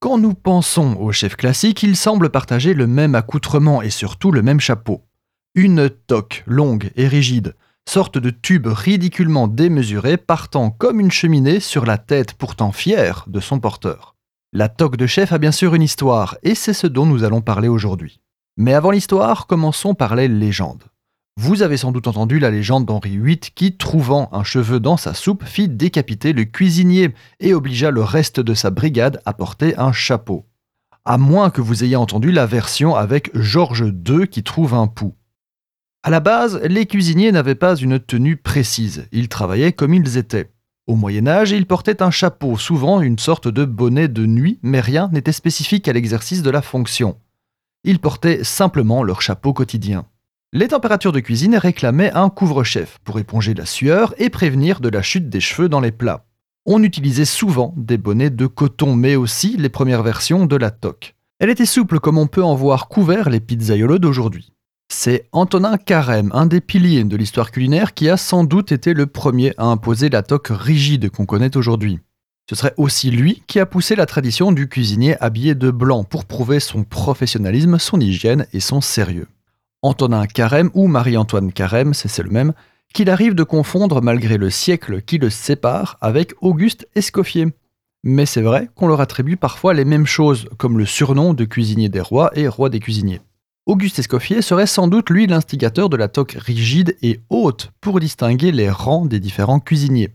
Quand nous pensons au chef classique, il semble partager le même accoutrement et surtout le même chapeau. Une toque longue et rigide, sorte de tube ridiculement démesuré partant comme une cheminée sur la tête pourtant fière de son porteur. La toque de chef a bien sûr une histoire, et c'est ce dont nous allons parler aujourd'hui. Mais avant l'histoire, commençons par les légendes. Vous avez sans doute entendu la légende d'Henri VIII qui, trouvant un cheveu dans sa soupe, fit décapiter le cuisinier et obligea le reste de sa brigade à porter un chapeau. À moins que vous ayez entendu la version avec Georges II qui trouve un pouls. À la base, les cuisiniers n'avaient pas une tenue précise, ils travaillaient comme ils étaient. Au Moyen Âge, ils portaient un chapeau, souvent une sorte de bonnet de nuit, mais rien n'était spécifique à l'exercice de la fonction. Ils portaient simplement leur chapeau quotidien. Les températures de cuisine réclamaient un couvre-chef pour éponger la sueur et prévenir de la chute des cheveux dans les plats. On utilisait souvent des bonnets de coton, mais aussi les premières versions de la toque. Elle était souple comme on peut en voir couvert les pizzaiolos d'aujourd'hui. C'est Antonin Carême, un des piliers de l'histoire culinaire, qui a sans doute été le premier à imposer la toque rigide qu'on connaît aujourd'hui. Ce serait aussi lui qui a poussé la tradition du cuisinier habillé de blanc pour prouver son professionnalisme, son hygiène et son sérieux. Antonin Carême ou Marie-Antoine Carême, c'est le même, qu'il arrive de confondre malgré le siècle qui le sépare avec Auguste Escoffier. Mais c'est vrai qu'on leur attribue parfois les mêmes choses, comme le surnom de cuisinier des rois et roi des cuisiniers. Auguste Escoffier serait sans doute lui l'instigateur de la toque rigide et haute pour distinguer les rangs des différents cuisiniers.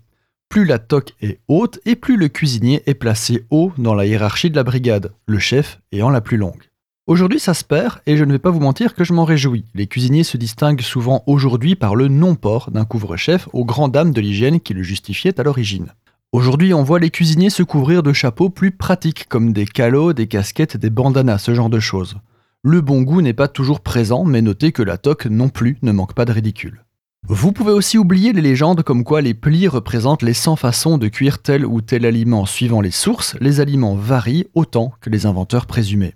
Plus la toque est haute et plus le cuisinier est placé haut dans la hiérarchie de la brigade, le chef ayant la plus longue. Aujourd'hui, ça se perd et je ne vais pas vous mentir que je m'en réjouis. Les cuisiniers se distinguent souvent aujourd'hui par le non-port d'un couvre-chef aux grandes dames de l'hygiène qui le justifiaient à l'origine. Aujourd'hui, on voit les cuisiniers se couvrir de chapeaux plus pratiques comme des calots, des casquettes, des bandanas, ce genre de choses. Le bon goût n'est pas toujours présent, mais notez que la toque non plus ne manque pas de ridicule. Vous pouvez aussi oublier les légendes comme quoi les plis représentent les 100 façons de cuire tel ou tel aliment. Suivant les sources, les aliments varient autant que les inventeurs présumés.